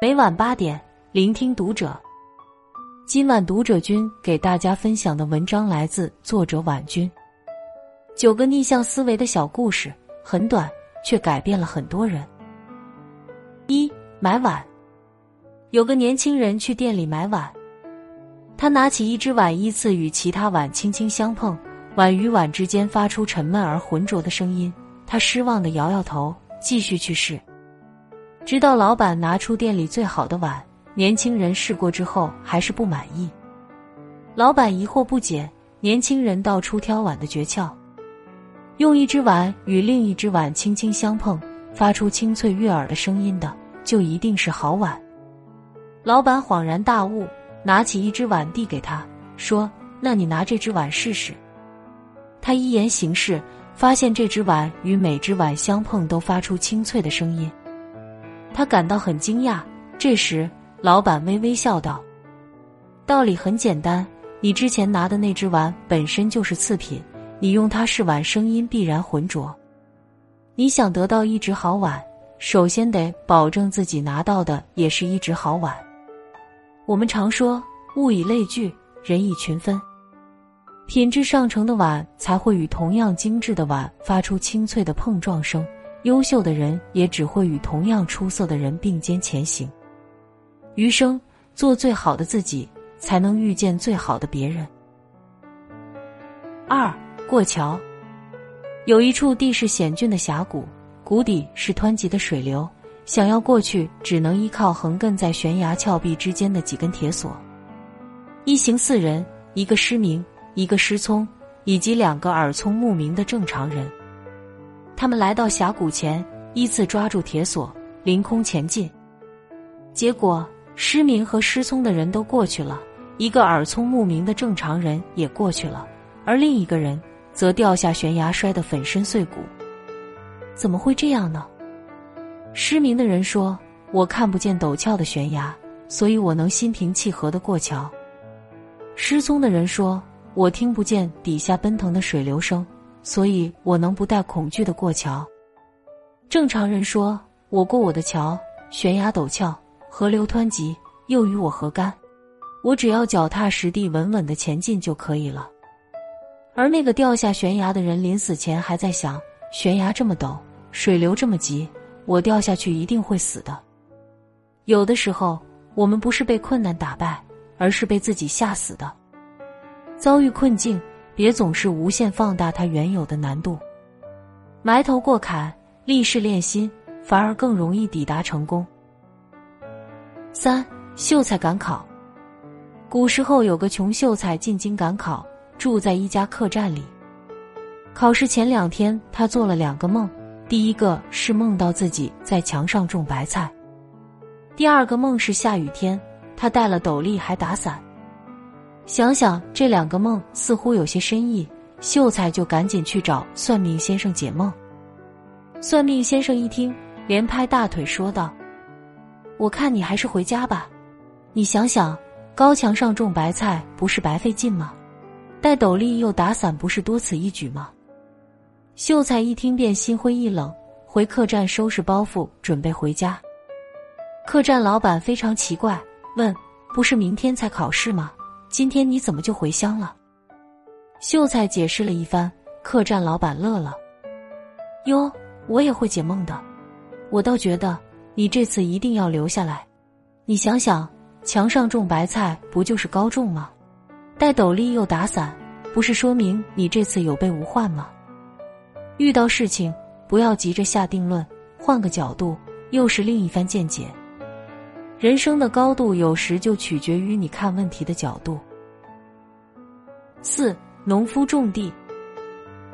每晚八点，聆听读者。今晚读者君给大家分享的文章来自作者婉君。九个逆向思维的小故事，很短，却改变了很多人。一买碗，有个年轻人去店里买碗，他拿起一只碗，依次与其他碗轻轻相碰，碗与碗之间发出沉闷而浑浊的声音。他失望的摇摇头，继续去试。直到老板拿出店里最好的碗，年轻人试过之后还是不满意。老板疑惑不解，年轻人道出挑碗的诀窍：用一只碗与另一只碗轻轻相碰，发出清脆悦耳的声音的，就一定是好碗。老板恍然大悟，拿起一只碗递给他，说：“那你拿这只碗试试。”他一言行事，发现这只碗与每只碗相碰都发出清脆的声音。他感到很惊讶。这时，老板微微笑道：“道理很简单，你之前拿的那只碗本身就是次品，你用它试碗，声音必然浑浊。你想得到一只好碗，首先得保证自己拿到的也是一只好碗。我们常说‘物以类聚，人以群分’，品质上乘的碗才会与同样精致的碗发出清脆的碰撞声。”优秀的人也只会与同样出色的人并肩前行。余生做最好的自己，才能遇见最好的别人。二过桥，有一处地势险峻的峡谷，谷底是湍急的水流，想要过去，只能依靠横亘在悬崖峭壁之间的几根铁索。一行四人，一个失明，一个失聪，以及两个耳聪目明的正常人。他们来到峡谷前，依次抓住铁索，凌空前进。结果，失明和失聪的人都过去了，一个耳聪目明的正常人也过去了，而另一个人则掉下悬崖，摔得粉身碎骨。怎么会这样呢？失明的人说：“我看不见陡峭的悬崖，所以我能心平气和的过桥。”失聪的人说：“我听不见底下奔腾的水流声。”所以我能不带恐惧的过桥。正常人说：“我过我的桥，悬崖陡峭，河流湍急，又与我何干？我只要脚踏实地，稳稳的前进就可以了。”而那个掉下悬崖的人，临死前还在想：悬崖这么陡，水流这么急，我掉下去一定会死的。有的时候，我们不是被困难打败，而是被自己吓死的。遭遇困境。别总是无限放大它原有的难度，埋头过坎，立誓练心，反而更容易抵达成功。三秀才赶考，古时候有个穷秀才进京赶考，住在一家客栈里。考试前两天，他做了两个梦，第一个是梦到自己在墙上种白菜，第二个梦是下雨天，他带了斗笠还打伞。想想这两个梦似乎有些深意，秀才就赶紧去找算命先生解梦。算命先生一听，连拍大腿说道：“我看你还是回家吧。你想想，高墙上种白菜不是白费劲吗？戴斗笠又打伞不是多此一举吗？”秀才一听便心灰意冷，回客栈收拾包袱准备回家。客栈老板非常奇怪，问：“不是明天才考试吗？”今天你怎么就回乡了？秀才解释了一番，客栈老板乐了。哟，我也会解梦的，我倒觉得你这次一定要留下来。你想想，墙上种白菜不就是高中吗？戴斗笠又打伞，不是说明你这次有备无患吗？遇到事情不要急着下定论，换个角度，又是另一番见解。人生的高度有时就取决于你看问题的角度。四农夫种地，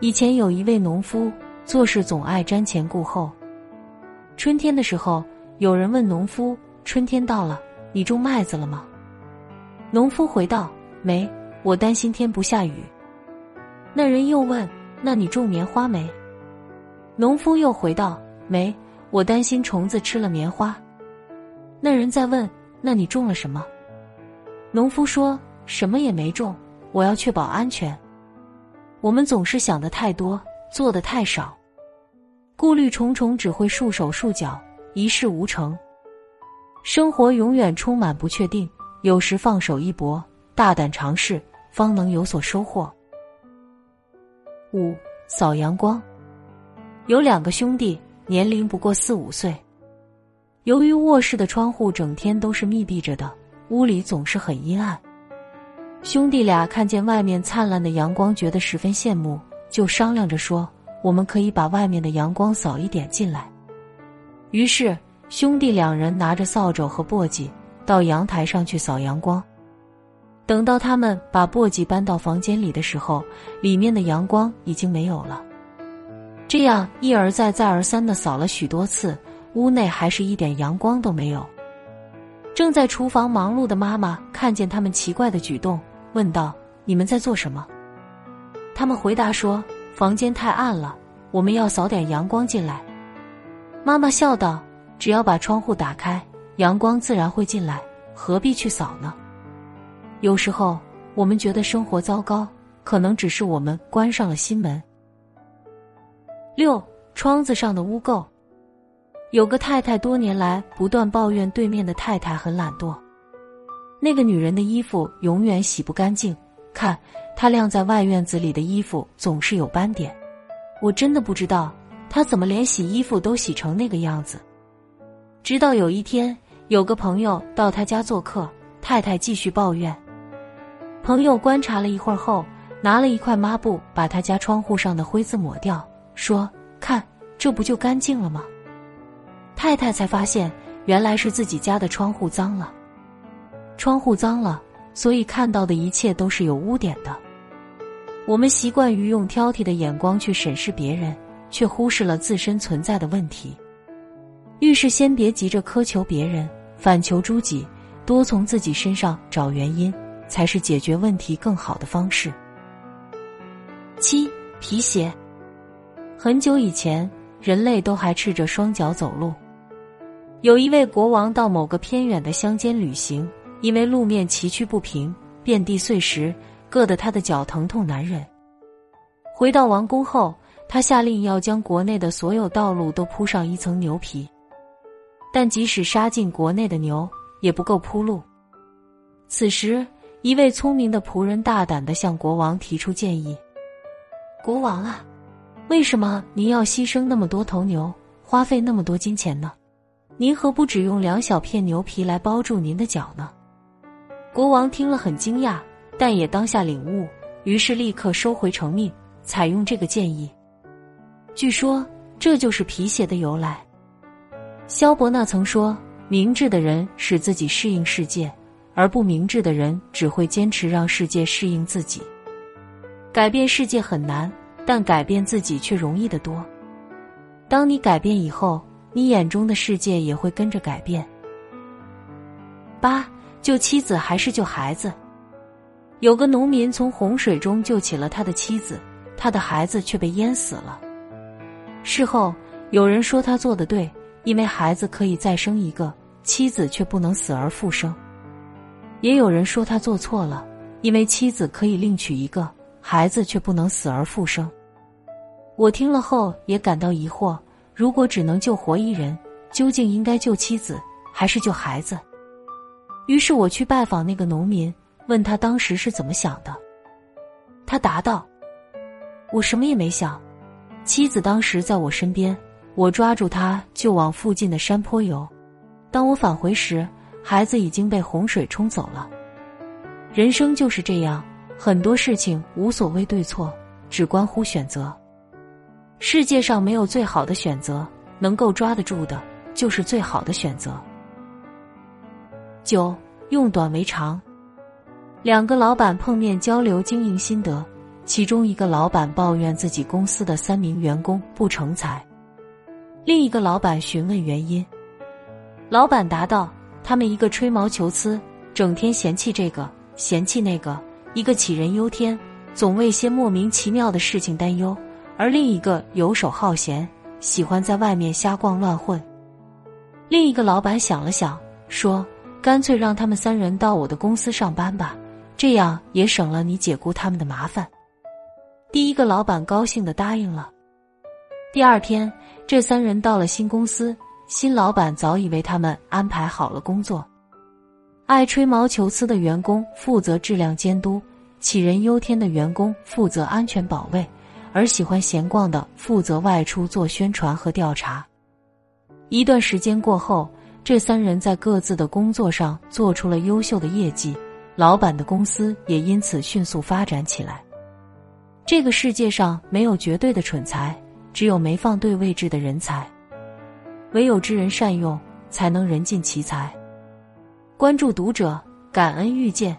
以前有一位农夫做事总爱瞻前顾后。春天的时候，有人问农夫：“春天到了，你种麦子了吗？”农夫回道：“没，我担心天不下雨。”那人又问：“那你种棉花没？”农夫又回道：“没，我担心虫子吃了棉花。”那人在问：“那你种了什么？”农夫说：“什么也没种，我要确保安全。”我们总是想的太多，做的太少，顾虑重重，只会束手束脚，一事无成。生活永远充满不确定，有时放手一搏，大胆尝试，方能有所收获。五扫阳光。有两个兄弟，年龄不过四五岁。由于卧室的窗户整天都是密闭着的，屋里总是很阴暗。兄弟俩看见外面灿烂的阳光，觉得十分羡慕，就商量着说：“我们可以把外面的阳光扫一点进来。”于是，兄弟两人拿着扫帚和簸箕到阳台上去扫阳光。等到他们把簸箕搬到房间里的时候，里面的阳光已经没有了。这样一而再、再而三的扫了许多次，屋内还是一点阳光都没有。正在厨房忙碌的妈妈看见他们奇怪的举动，问道：“你们在做什么？”他们回答说：“房间太暗了，我们要扫点阳光进来。”妈妈笑道：“只要把窗户打开，阳光自然会进来，何必去扫呢？”有时候我们觉得生活糟糕，可能只是我们关上了心门。六窗子上的污垢。有个太太多年来不断抱怨对面的太太很懒惰，那个女人的衣服永远洗不干净，看她晾在外院子里的衣服总是有斑点。我真的不知道她怎么连洗衣服都洗成那个样子。直到有一天，有个朋友到他家做客，太太继续抱怨。朋友观察了一会儿后，拿了一块抹布，把他家窗户上的灰渍抹掉，说：“看，这不就干净了吗？”太太才发现，原来是自己家的窗户脏了。窗户脏了，所以看到的一切都是有污点的。我们习惯于用挑剔的眼光去审视别人，却忽视了自身存在的问题。遇事先别急着苛求别人，反求诸己，多从自己身上找原因。才是解决问题更好的方式。七皮鞋。很久以前，人类都还赤着双脚走路。有一位国王到某个偏远的乡间旅行，因为路面崎岖不平，遍地碎石，硌得他的脚疼痛难忍。回到王宫后，他下令要将国内的所有道路都铺上一层牛皮，但即使杀进国内的牛，也不够铺路。此时。一位聪明的仆人大胆的向国王提出建议：“国王啊，为什么您要牺牲那么多头牛，花费那么多金钱呢？您何不只用两小片牛皮来包住您的脚呢？”国王听了很惊讶，但也当下领悟，于是立刻收回成命，采用这个建议。据说这就是皮鞋的由来。萧伯纳曾说：“明智的人使自己适应世界。”而不明智的人只会坚持让世界适应自己。改变世界很难，但改变自己却容易得多。当你改变以后，你眼中的世界也会跟着改变。八救妻子还是救孩子？有个农民从洪水中救起了他的妻子，他的孩子却被淹死了。事后有人说他做的对，因为孩子可以再生一个，妻子却不能死而复生。也有人说他做错了，因为妻子可以另娶一个，孩子却不能死而复生。我听了后也感到疑惑：如果只能救活一人，究竟应该救妻子还是救孩子？于是我去拜访那个农民，问他当时是怎么想的。他答道：“我什么也没想，妻子当时在我身边，我抓住她就往附近的山坡游。当我返回时。”孩子已经被洪水冲走了。人生就是这样，很多事情无所谓对错，只关乎选择。世界上没有最好的选择，能够抓得住的，就是最好的选择。九用短为长。两个老板碰面交流经营心得，其中一个老板抱怨自己公司的三名员工不成才，另一个老板询问原因，老板答道。他们一个吹毛求疵，整天嫌弃这个嫌弃那个；一个杞人忧天，总为些莫名其妙的事情担忧；而另一个游手好闲，喜欢在外面瞎逛乱混。另一个老板想了想，说：“干脆让他们三人到我的公司上班吧，这样也省了你解雇他们的麻烦。”第一个老板高兴的答应了。第二天，这三人到了新公司。新老板早已为他们安排好了工作。爱吹毛求疵的员工负责质量监督，杞人忧天的员工负责安全保卫，而喜欢闲逛的负责外出做宣传和调查。一段时间过后，这三人在各自的工作上做出了优秀的业绩，老板的公司也因此迅速发展起来。这个世界上没有绝对的蠢材，只有没放对位置的人才。唯有知人善用，才能人尽其才。关注读者，感恩遇见。